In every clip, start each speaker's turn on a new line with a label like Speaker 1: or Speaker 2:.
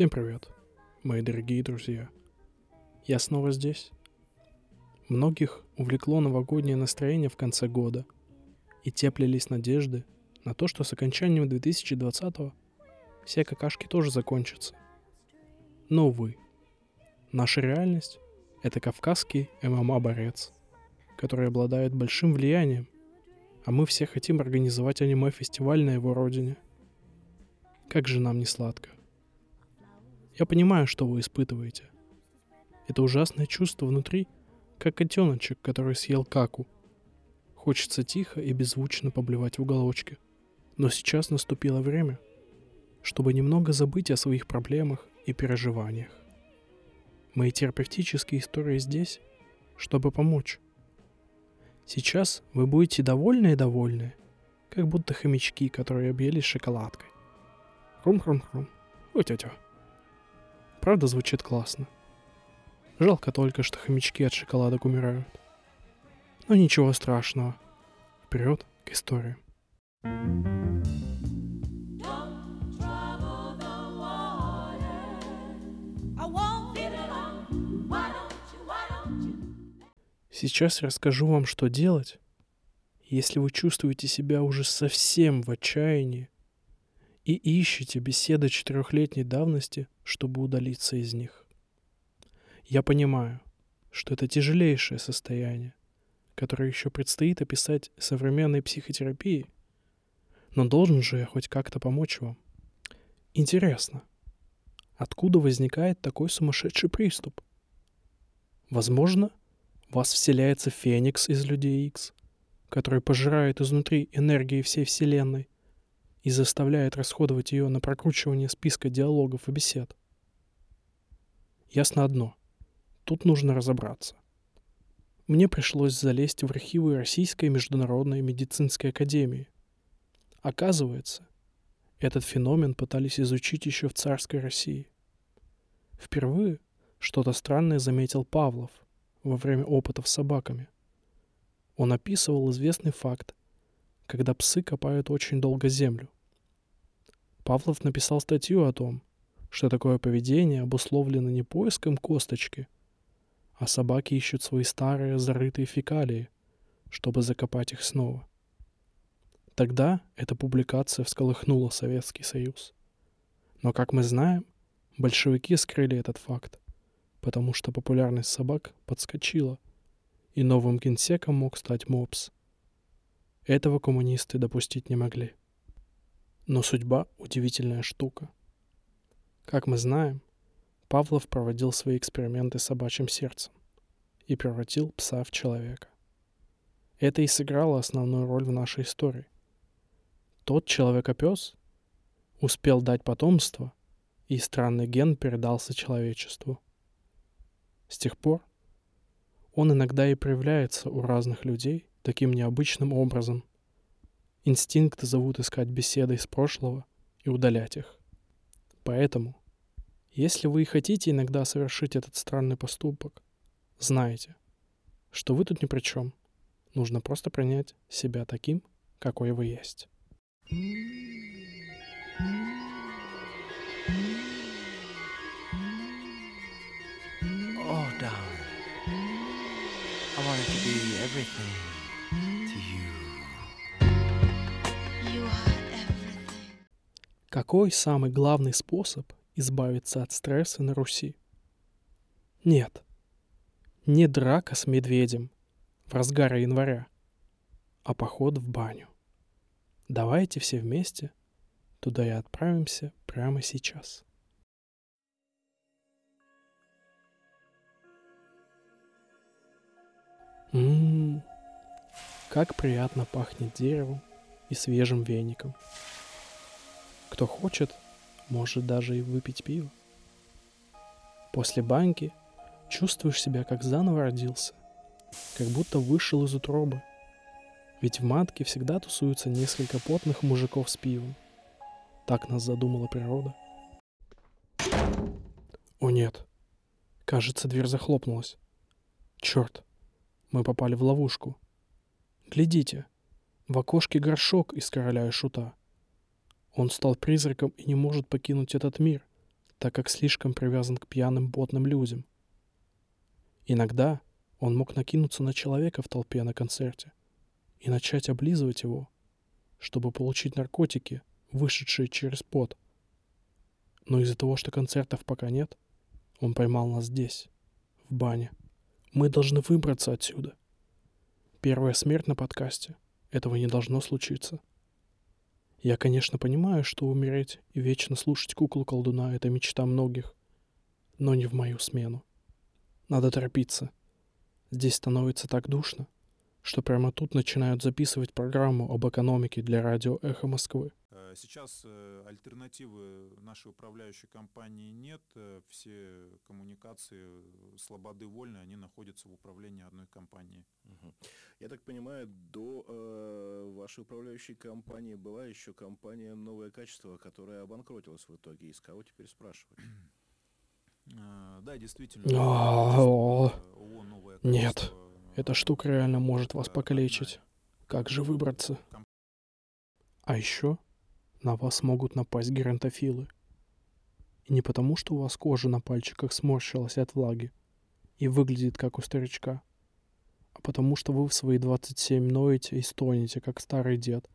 Speaker 1: Всем привет, мои дорогие друзья. Я снова здесь. Многих увлекло новогоднее настроение в конце года, и теплились надежды на то, что с окончанием 2020 все какашки тоже закончатся. Но, увы, наша реальность — это кавказский ММА-борец, который обладает большим влиянием, а мы все хотим организовать аниме-фестиваль на его родине. Как же нам не сладко. Я понимаю, что вы испытываете. Это ужасное чувство внутри, как котеночек, который съел каку. Хочется тихо и беззвучно поблевать в уголочке. Но сейчас наступило время, чтобы немного забыть о своих проблемах и переживаниях. Мои терапевтические истории здесь, чтобы помочь. Сейчас вы будете довольны и довольны, как будто хомячки, которые объелись шоколадкой. Хрум-хрум-хрум. Утя-тя. Правда звучит классно. Жалко только, что хомячки от шоколадок умирают. Но ничего страшного. Вперед к истории. Сейчас расскажу вам, что делать, если вы чувствуете себя уже совсем в отчаянии и ищете беседы четырехлетней давности, чтобы удалиться из них. Я понимаю, что это тяжелейшее состояние, которое еще предстоит описать современной психотерапии, но должен же я хоть как-то помочь вам. Интересно, откуда возникает такой сумасшедший приступ? Возможно, вас вселяется Феникс из Людей Икс, который пожирает изнутри энергии всей Вселенной и заставляет расходовать ее на прокручивание списка диалогов и бесед. Ясно одно. Тут нужно разобраться. Мне пришлось залезть в архивы Российской международной медицинской академии. Оказывается, этот феномен пытались изучить еще в царской России. Впервые что-то странное заметил Павлов во время опытов с собаками. Он описывал известный факт, когда псы копают очень долго землю. Павлов написал статью о том, что такое поведение обусловлено не поиском косточки, а собаки ищут свои старые зарытые фекалии, чтобы закопать их снова. Тогда эта публикация всколыхнула Советский Союз. Но, как мы знаем, большевики скрыли этот факт, потому что популярность собак подскочила, и новым генсеком мог стать МОПС. Этого коммунисты допустить не могли. Но судьба — удивительная штука. Как мы знаем, Павлов проводил свои эксперименты с собачьим сердцем и превратил пса в человека. Это и сыграло основную роль в нашей истории. Тот человека-пес успел дать потомство, и странный ген передался человечеству. С тех пор он иногда и проявляется у разных людей таким необычным образом, Инстинкты зовут искать беседы из прошлого и удалять их. Поэтому, если вы и хотите иногда совершить этот странный поступок, знайте, что вы тут ни при чем. Нужно просто принять себя таким, какой вы есть.
Speaker 2: Oh, darling. I wanted to be everything
Speaker 1: Какой самый главный способ избавиться от стресса на Руси? Нет. Не драка с медведем в разгаре января, а поход в баню. Давайте все вместе туда и отправимся прямо сейчас. Ммм, как приятно пахнет деревом и свежим веником. Кто хочет, может даже и выпить пиво. После баньки чувствуешь себя как заново родился, как будто вышел из утробы. Ведь в матке всегда тусуются несколько потных мужиков с пивом. Так нас задумала природа. О нет. Кажется, дверь захлопнулась. Черт, мы попали в ловушку. Глядите, в окошке горшок из короля и шута. Он стал призраком и не может покинуть этот мир, так как слишком привязан к пьяным потным людям. Иногда он мог накинуться на человека в толпе на концерте и начать облизывать его, чтобы получить наркотики, вышедшие через пот. Но из-за того, что концертов пока нет, он поймал нас здесь, в бане. Мы должны выбраться отсюда. Первая смерть на подкасте. Этого не должно случиться. Я, конечно, понимаю, что умереть и вечно слушать куклу колдуна — это мечта многих, но не в мою смену. Надо торопиться. Здесь становится так душно, что прямо тут начинают записывать программу об экономике для радио «Эхо Москвы».
Speaker 3: Э, Сейчас э, альтернативы нашей управляющей компании нет. Э, Все коммуникации слободы вольны, они находятся в управлении одной компании.
Speaker 4: Мгм. Я так понимаю, до э, вашей управляющей компании была еще компания «Новое качество», которая обанкротилась в итоге. И с кого теперь спрашивать?
Speaker 3: Да, действительно.
Speaker 1: А,
Speaker 3: есть,
Speaker 1: о,
Speaker 3: э, ООО «Новое
Speaker 1: нет.
Speaker 3: качество»,
Speaker 1: Эта штука реально может вас покалечить. Как же выбраться? А еще на вас могут напасть геронтофилы. И не потому, что у вас кожа на пальчиках сморщилась от влаги и выглядит как у старичка, а потому что вы в свои 27 ноете и стонете, как старый дед,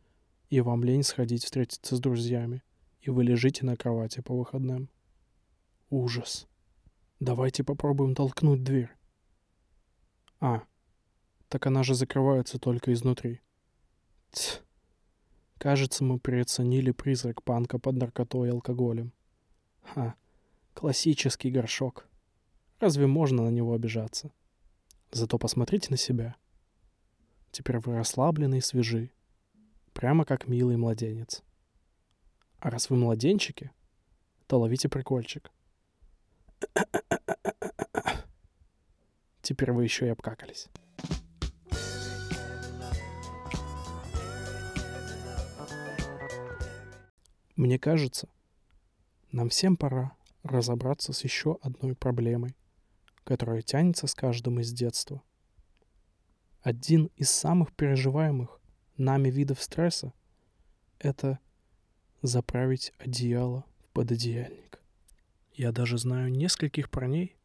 Speaker 1: и вам лень сходить встретиться с друзьями, и вы лежите на кровати по выходным. Ужас. Давайте попробуем толкнуть дверь. А, так она же закрывается только изнутри. Ть. Кажется, мы переоценили призрак панка под наркотой и алкоголем. Ха, классический горшок. Разве можно на него обижаться? Зато посмотрите на себя. Теперь вы расслаблены и свежи. Прямо как милый младенец. А раз вы младенчики, то ловите прикольчик. Теперь вы еще и обкакались. Мне кажется, нам всем пора разобраться с еще одной проблемой, которая тянется с каждым из детства. Один из самых переживаемых нами видов стресса — это заправить одеяло в пододеяльник. Я даже знаю нескольких парней,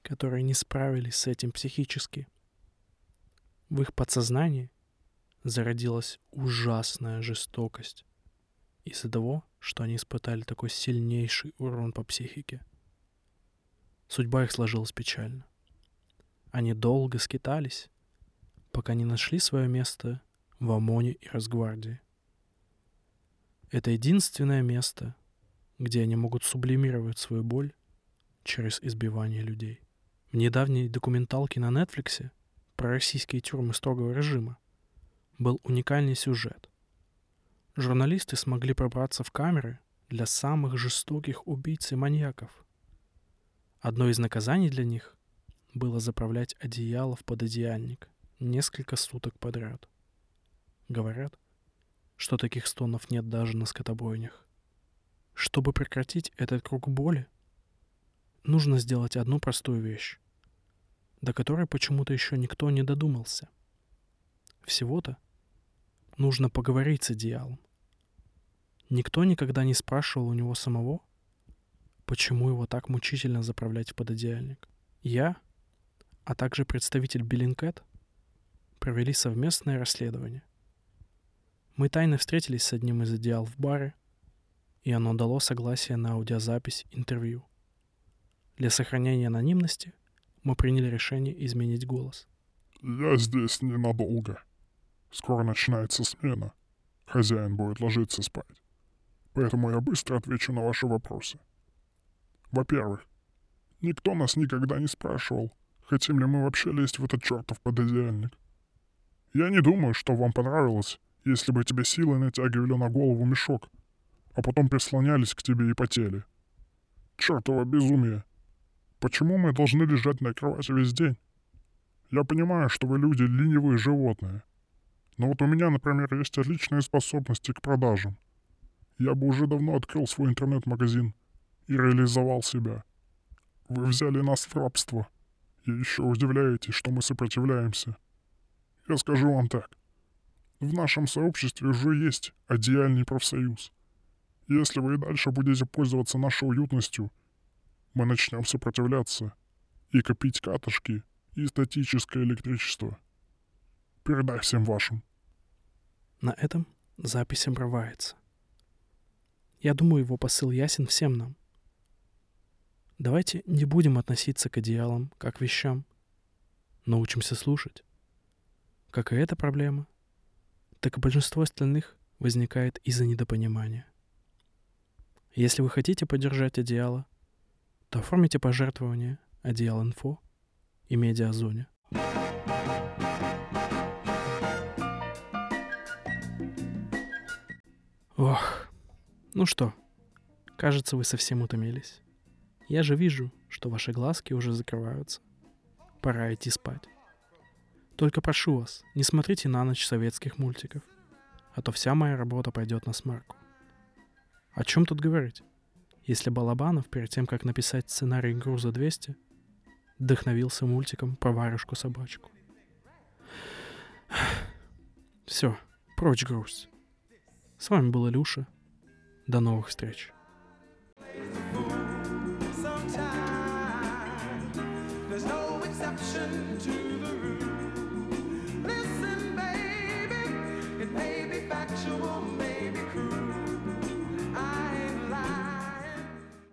Speaker 1: которые не справились с этим психически. В их подсознании зародилась ужасная жестокость из-за того, что они испытали такой сильнейший урон по психике. Судьба их сложилась печально. Они долго скитались, пока не нашли свое место в ОМОНе и Росгвардии. Это единственное место, где они могут сублимировать свою боль через избивание людей. В недавней документалке на Нетфликсе про российские тюрьмы строгого режима был уникальный сюжет. Журналисты смогли пробраться в камеры для самых жестоких убийц и маньяков. Одно из наказаний для них было заправлять одеяло в пододеяльник несколько суток подряд. Говорят, что таких стонов нет даже на скотобойнях. Чтобы прекратить этот круг боли, нужно сделать одну простую вещь, до которой почему-то еще никто не додумался. Всего-то нужно поговорить с одеялом. Никто никогда не спрашивал у него самого, почему его так мучительно заправлять в пододеяльник. Я, а также представитель Биллинкет, провели совместное расследование. Мы тайно встретились с одним из одеял в баре, и оно дало согласие на аудиозапись интервью. Для сохранения анонимности мы приняли решение изменить голос.
Speaker 5: Я здесь ненадолго. Скоро начинается смена. Хозяин будет ложиться спать. Поэтому я быстро отвечу на ваши вопросы. Во-первых, никто нас никогда не спрашивал, хотим ли мы вообще лезть в этот чертов пододеяльник. Я не думаю, что вам понравилось, если бы тебе силой натягивали на голову мешок, а потом прислонялись к тебе и потели. Чертово безумие. Почему мы должны лежать на кровати весь день? Я понимаю, что вы люди ленивые животные. Но вот у меня, например, есть отличные способности к продажам. Я бы уже давно открыл свой интернет-магазин и реализовал себя. Вы взяли нас в рабство. И еще удивляетесь, что мы сопротивляемся. Я скажу вам так. В нашем сообществе уже есть одеяльный профсоюз. Если вы и дальше будете пользоваться нашей уютностью мы начнем сопротивляться и копить катышки и статическое электричество. Передай всем вашим.
Speaker 1: На этом запись обрывается. Я думаю, его посыл ясен всем нам. Давайте не будем относиться к одеялам как к вещам. Научимся слушать. Как и эта проблема, так и большинство остальных возникает из-за недопонимания. Если вы хотите поддержать одеяло, то оформите пожертвование Одеял Инфо и Медиазоне. Ох, ну что, кажется, вы совсем утомились. Я же вижу, что ваши глазки уже закрываются. Пора идти спать. Только прошу вас, не смотрите на ночь советских мультиков, а то вся моя работа пойдет на смарку. О чем тут говорить? Если Балабанов перед тем, как написать сценарий «Груза 200», вдохновился мультиком про варежку-собачку. Все, прочь грусть. С вами был Илюша. До новых встреч.